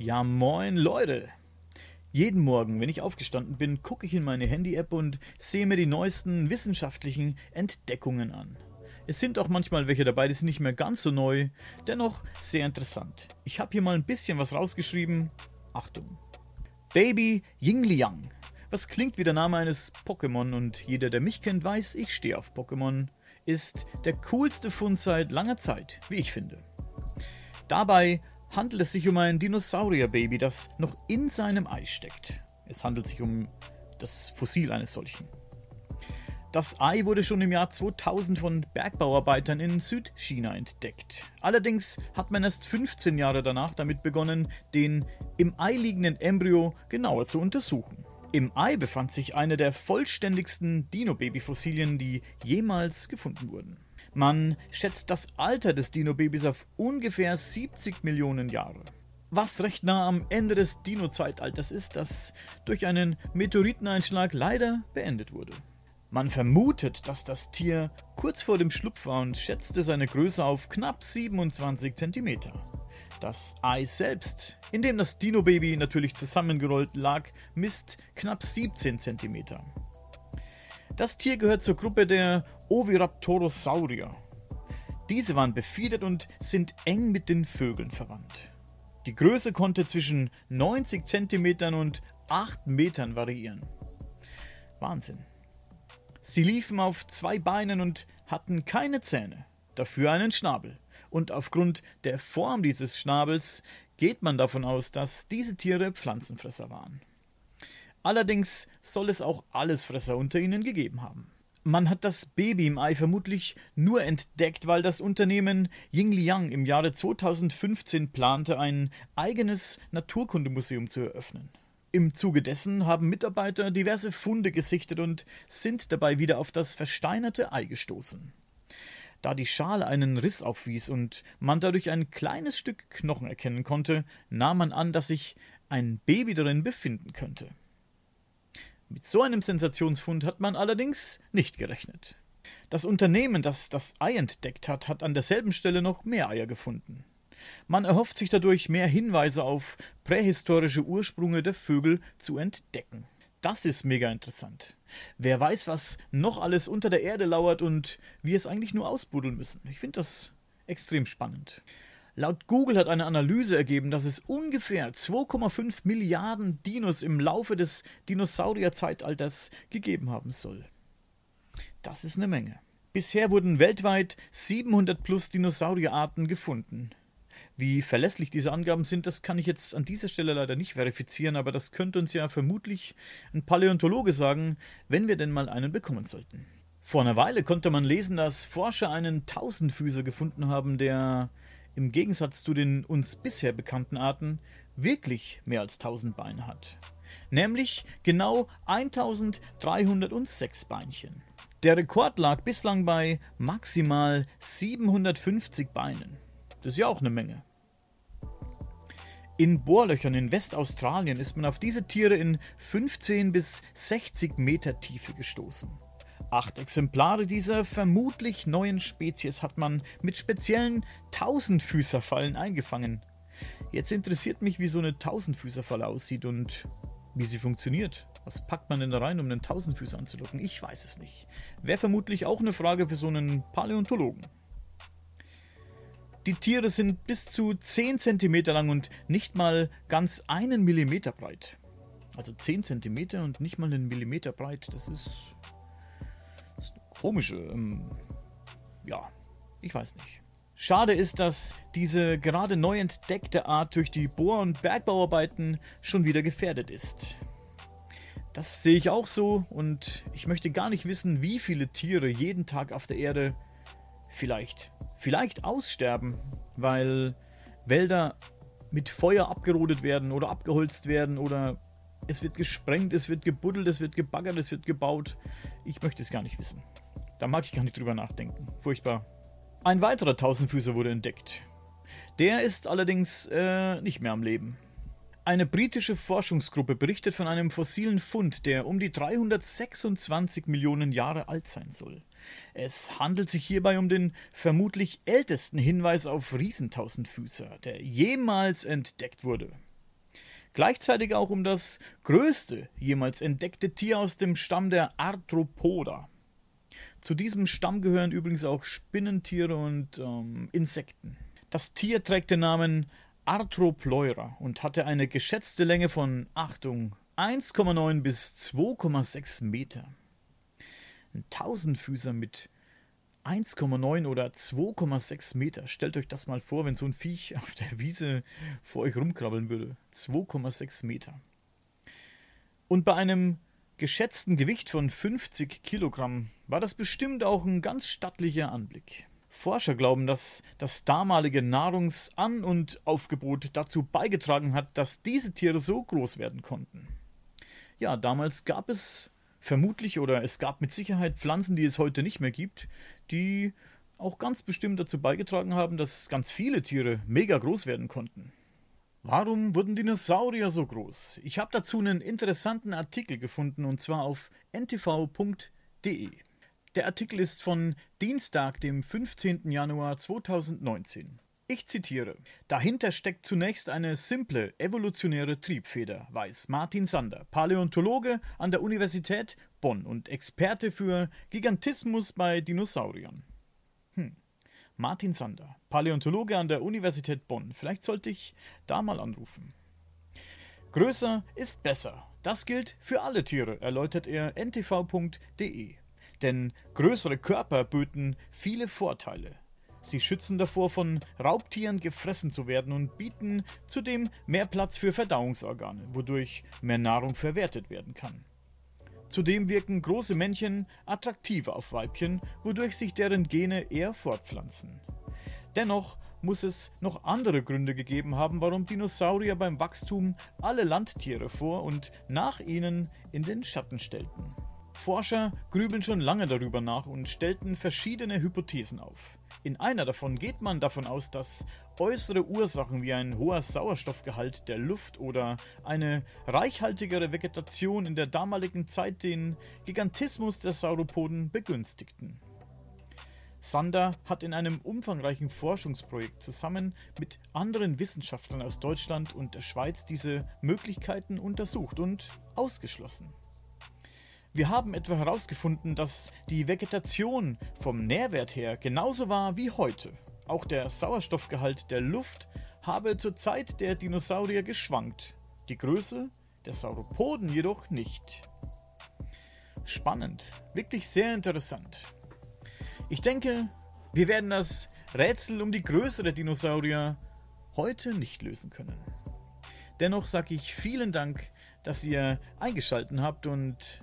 Ja, moin Leute. Jeden Morgen, wenn ich aufgestanden bin, gucke ich in meine Handy-App und sehe mir die neuesten wissenschaftlichen Entdeckungen an. Es sind auch manchmal welche dabei, die sind nicht mehr ganz so neu, dennoch sehr interessant. Ich habe hier mal ein bisschen was rausgeschrieben. Achtung. Baby Yingliang. Was klingt wie der Name eines Pokémon und jeder, der mich kennt, weiß, ich stehe auf Pokémon, ist der coolste Fund seit langer Zeit, wie ich finde. Dabei handelt es sich um ein Dinosaurierbaby, das noch in seinem Ei steckt. Es handelt sich um das Fossil eines solchen. Das Ei wurde schon im Jahr 2000 von Bergbauarbeitern in Südchina entdeckt. Allerdings hat man erst 15 Jahre danach damit begonnen, den im Ei liegenden Embryo genauer zu untersuchen. Im Ei befand sich eine der vollständigsten Dino-Baby-Fossilien, die jemals gefunden wurden. Man schätzt das Alter des Dino-Babys auf ungefähr 70 Millionen Jahre. Was recht nah am Ende des Dino-Zeitalters ist, das durch einen Meteoriteneinschlag leider beendet wurde. Man vermutet, dass das Tier kurz vor dem Schlupf war und schätzte seine Größe auf knapp 27 cm. Das Ei selbst, in dem das Dino-Baby natürlich zusammengerollt lag, misst knapp 17 cm. Das Tier gehört zur Gruppe der Oviraptorosaurier. Diese waren befiedert und sind eng mit den Vögeln verwandt. Die Größe konnte zwischen 90 cm und 8 Metern variieren. Wahnsinn. Sie liefen auf zwei Beinen und hatten keine Zähne, dafür einen Schnabel. Und aufgrund der Form dieses Schnabels geht man davon aus, dass diese Tiere Pflanzenfresser waren. Allerdings soll es auch Allesfresser unter ihnen gegeben haben. Man hat das Baby im Ei vermutlich nur entdeckt, weil das Unternehmen Yingliang im Jahre 2015 plante, ein eigenes Naturkundemuseum zu eröffnen. Im Zuge dessen haben Mitarbeiter diverse Funde gesichtet und sind dabei wieder auf das versteinerte Ei gestoßen. Da die Schale einen Riss aufwies und man dadurch ein kleines Stück Knochen erkennen konnte, nahm man an, dass sich ein Baby darin befinden könnte. Mit so einem Sensationsfund hat man allerdings nicht gerechnet. Das Unternehmen, das das Ei entdeckt hat, hat an derselben Stelle noch mehr Eier gefunden. Man erhofft sich dadurch mehr Hinweise auf prähistorische Ursprünge der Vögel zu entdecken. Das ist mega interessant. Wer weiß, was noch alles unter der Erde lauert und wie es eigentlich nur ausbuddeln müssen. Ich finde das extrem spannend. Laut Google hat eine Analyse ergeben, dass es ungefähr 2,5 Milliarden Dinos im Laufe des Dinosaurierzeitalters gegeben haben soll. Das ist eine Menge. Bisher wurden weltweit 700 plus Dinosaurierarten gefunden. Wie verlässlich diese Angaben sind, das kann ich jetzt an dieser Stelle leider nicht verifizieren, aber das könnte uns ja vermutlich ein Paläontologe sagen, wenn wir denn mal einen bekommen sollten. Vor einer Weile konnte man lesen, dass Forscher einen Tausendfüßer gefunden haben, der im Gegensatz zu den uns bisher bekannten Arten wirklich mehr als 1000 Beine hat. Nämlich genau 1306 Beinchen. Der Rekord lag bislang bei maximal 750 Beinen. Das ist ja auch eine Menge. In Bohrlöchern in Westaustralien ist man auf diese Tiere in 15 bis 60 Meter Tiefe gestoßen. Acht Exemplare dieser vermutlich neuen Spezies hat man mit speziellen Tausendfüßerfallen eingefangen. Jetzt interessiert mich, wie so eine Tausendfüßerfalle aussieht und wie sie funktioniert. Was packt man denn da rein, um einen Tausendfüßer anzulocken? Ich weiß es nicht. Wäre vermutlich auch eine Frage für so einen Paläontologen. Die Tiere sind bis zu 10 cm lang und nicht mal ganz einen Millimeter breit. Also 10 cm und nicht mal einen Millimeter breit, das ist komische. Ähm, ja, ich weiß nicht. Schade ist, dass diese gerade neu entdeckte Art durch die Bohr- und Bergbauarbeiten schon wieder gefährdet ist. Das sehe ich auch so und ich möchte gar nicht wissen, wie viele Tiere jeden Tag auf der Erde vielleicht, vielleicht aussterben, weil Wälder mit Feuer abgerodet werden oder abgeholzt werden oder es wird gesprengt, es wird gebuddelt, es wird gebaggert, es wird gebaut. Ich möchte es gar nicht wissen. Da mag ich gar nicht drüber nachdenken. Furchtbar. Ein weiterer Tausendfüßer wurde entdeckt. Der ist allerdings äh, nicht mehr am Leben. Eine britische Forschungsgruppe berichtet von einem fossilen Fund, der um die 326 Millionen Jahre alt sein soll. Es handelt sich hierbei um den vermutlich ältesten Hinweis auf Riesentausendfüßer, der jemals entdeckt wurde. Gleichzeitig auch um das größte jemals entdeckte Tier aus dem Stamm der Arthropoda. Zu diesem Stamm gehören übrigens auch Spinnentiere und ähm, Insekten. Das Tier trägt den Namen Arthropleura und hatte eine geschätzte Länge von, Achtung, 1,9 bis 2,6 Meter. Ein Tausendfüßer mit 1,9 oder 2,6 Meter. Stellt euch das mal vor, wenn so ein Viech auf der Wiese vor euch rumkrabbeln würde. 2,6 Meter. Und bei einem geschätzten Gewicht von 50 Kilogramm war das bestimmt auch ein ganz stattlicher Anblick. Forscher glauben, dass das damalige Nahrungsan- und Aufgebot dazu beigetragen hat, dass diese Tiere so groß werden konnten. Ja, damals gab es vermutlich oder es gab mit Sicherheit Pflanzen, die es heute nicht mehr gibt, die auch ganz bestimmt dazu beigetragen haben, dass ganz viele Tiere mega groß werden konnten. Warum wurden Dinosaurier so groß? Ich habe dazu einen interessanten Artikel gefunden und zwar auf ntv.de. Der Artikel ist von Dienstag, dem 15. Januar 2019. Ich zitiere: Dahinter steckt zunächst eine simple evolutionäre Triebfeder, weiß Martin Sander, Paläontologe an der Universität Bonn und Experte für Gigantismus bei Dinosauriern. Martin Sander, Paläontologe an der Universität Bonn. Vielleicht sollte ich da mal anrufen. Größer ist besser. Das gilt für alle Tiere, erläutert er ntv.de. Denn größere Körper böten viele Vorteile. Sie schützen davor, von Raubtieren gefressen zu werden und bieten zudem mehr Platz für Verdauungsorgane, wodurch mehr Nahrung verwertet werden kann. Zudem wirken große Männchen attraktiver auf Weibchen, wodurch sich deren Gene eher fortpflanzen. Dennoch muss es noch andere Gründe gegeben haben, warum Dinosaurier beim Wachstum alle Landtiere vor und nach ihnen in den Schatten stellten. Forscher grübeln schon lange darüber nach und stellten verschiedene Hypothesen auf. In einer davon geht man davon aus, dass äußere Ursachen wie ein hoher Sauerstoffgehalt der Luft oder eine reichhaltigere Vegetation in der damaligen Zeit den Gigantismus der Sauropoden begünstigten. Sander hat in einem umfangreichen Forschungsprojekt zusammen mit anderen Wissenschaftlern aus Deutschland und der Schweiz diese Möglichkeiten untersucht und ausgeschlossen. Wir haben etwa herausgefunden, dass die Vegetation vom Nährwert her genauso war wie heute. Auch der Sauerstoffgehalt der Luft habe zur Zeit der Dinosaurier geschwankt, die Größe der Sauropoden jedoch nicht. Spannend, wirklich sehr interessant. Ich denke, wir werden das Rätsel um die Größe der Dinosaurier heute nicht lösen können. Dennoch sage ich vielen Dank, dass ihr eingeschaltet habt und